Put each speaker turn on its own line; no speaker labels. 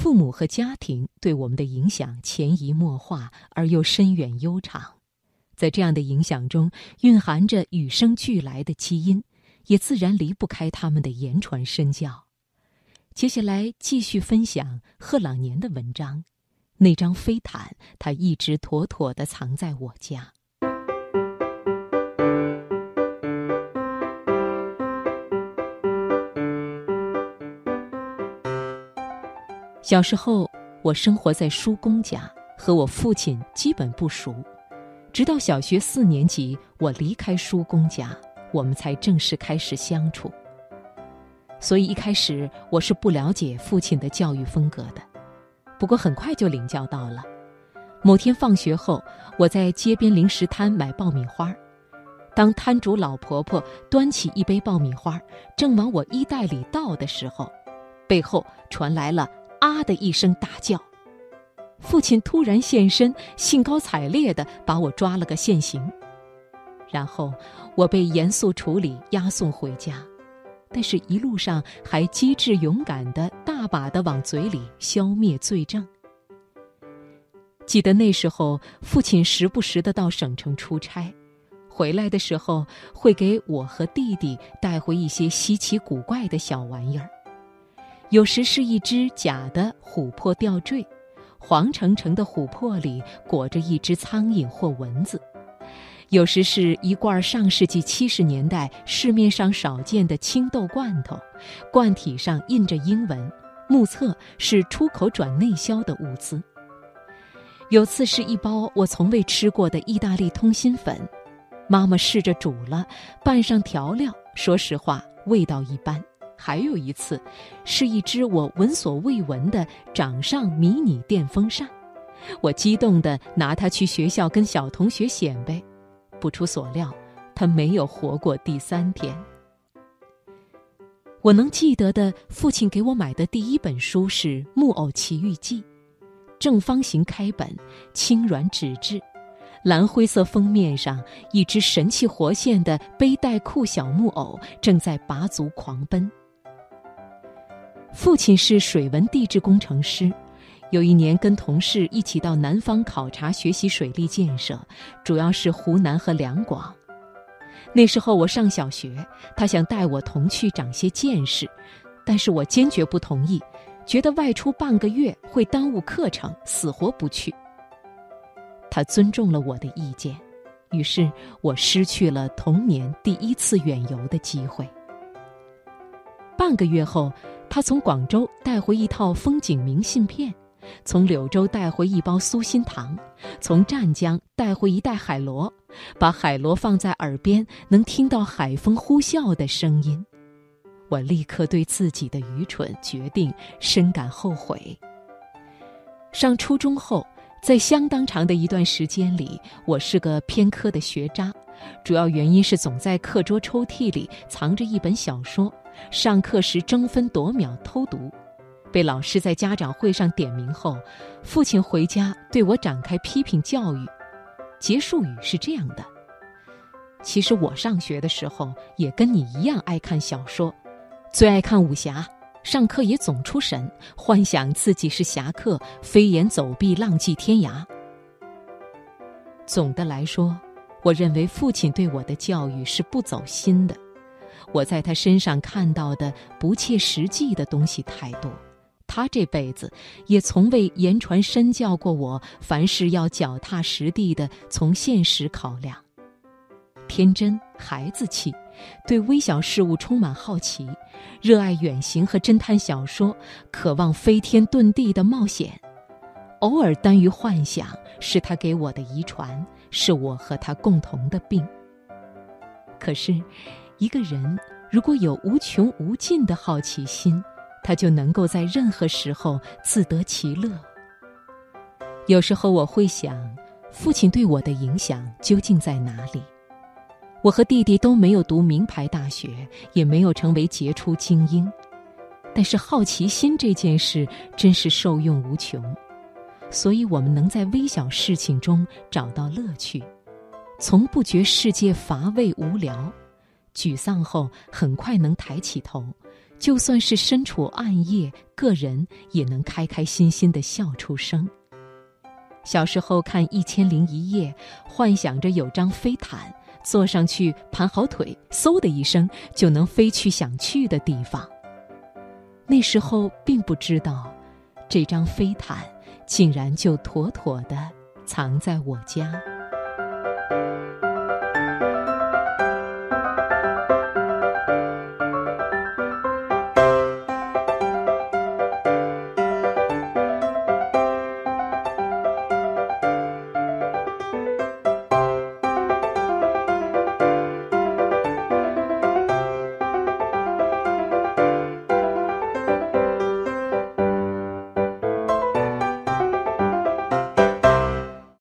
父母和家庭对我们的影响潜移默化而又深远悠长，在这样的影响中，蕴含着与生俱来的基因，也自然离不开他们的言传身教。接下来继续分享贺朗年的文章，那张飞毯，他一直妥妥的藏在我家。小时候，我生活在叔公家，和我父亲基本不熟。直到小学四年级，我离开叔公家，我们才正式开始相处。所以一开始我是不了解父亲的教育风格的，不过很快就领教到了。某天放学后，我在街边零食摊买爆米花，当摊主老婆婆端起一杯爆米花，正往我衣袋里倒的时候，背后传来了。啊的一声大叫，父亲突然现身，兴高采烈地把我抓了个现行。然后我被严肃处理，押送回家。但是，一路上还机智勇敢地大把地往嘴里消灭罪证。记得那时候，父亲时不时地到省城出差，回来的时候会给我和弟弟带回一些稀奇古怪的小玩意儿。有时是一只假的琥珀吊坠，黄澄澄的琥珀里裹着一只苍蝇或蚊子；有时是一罐上世纪七十年代市面上少见的青豆罐头，罐体上印着英文，目测是出口转内销的物资。有次是一包我从未吃过的意大利通心粉，妈妈试着煮了，拌上调料，说实话味道一般。还有一次，是一只我闻所未闻的掌上迷你电风扇，我激动地拿它去学校跟小同学显摆，不出所料，它没有活过第三天。我能记得的，父亲给我买的第一本书是《木偶奇遇记》，正方形开本，轻软纸质，蓝灰色封面上，一只神气活现的背带裤小木偶正在拔足狂奔。父亲是水文地质工程师，有一年跟同事一起到南方考察学习水利建设，主要是湖南和两广。那时候我上小学，他想带我同去长些见识，但是我坚决不同意，觉得外出半个月会耽误课程，死活不去。他尊重了我的意见，于是我失去了童年第一次远游的机会。半个月后。他从广州带回一套风景明信片，从柳州带回一包酥心糖，从湛江带回一袋海螺，把海螺放在耳边，能听到海风呼啸的声音。我立刻对自己的愚蠢决定深感后悔。上初中后，在相当长的一段时间里，我是个偏科的学渣，主要原因是总在课桌抽屉里藏着一本小说。上课时争分夺秒偷读，被老师在家长会上点名后，父亲回家对我展开批评教育。结束语是这样的：“其实我上学的时候也跟你一样爱看小说，最爱看武侠，上课也总出神，幻想自己是侠客，飞檐走壁，浪迹天涯。”总的来说，我认为父亲对我的教育是不走心的。我在他身上看到的不切实际的东西太多，他这辈子也从未言传身教过我，凡事要脚踏实地的从现实考量。天真孩子气，对微小事物充满好奇，热爱远行和侦探小说，渴望飞天遁地的冒险，偶尔耽于幻想，是他给我的遗传，是我和他共同的病。可是。一个人如果有无穷无尽的好奇心，他就能够在任何时候自得其乐。有时候我会想，父亲对我的影响究竟在哪里？我和弟弟都没有读名牌大学，也没有成为杰出精英，但是好奇心这件事真是受用无穷，所以我们能在微小事情中找到乐趣，从不觉世界乏味无聊。沮丧后，很快能抬起头，就算是身处暗夜，个人也能开开心心的笑出声。小时候看《一千零一夜》，幻想着有张飞毯，坐上去盘好腿，嗖的一声就能飞去想去的地方。那时候并不知道，这张飞毯竟然就妥妥的藏在我家。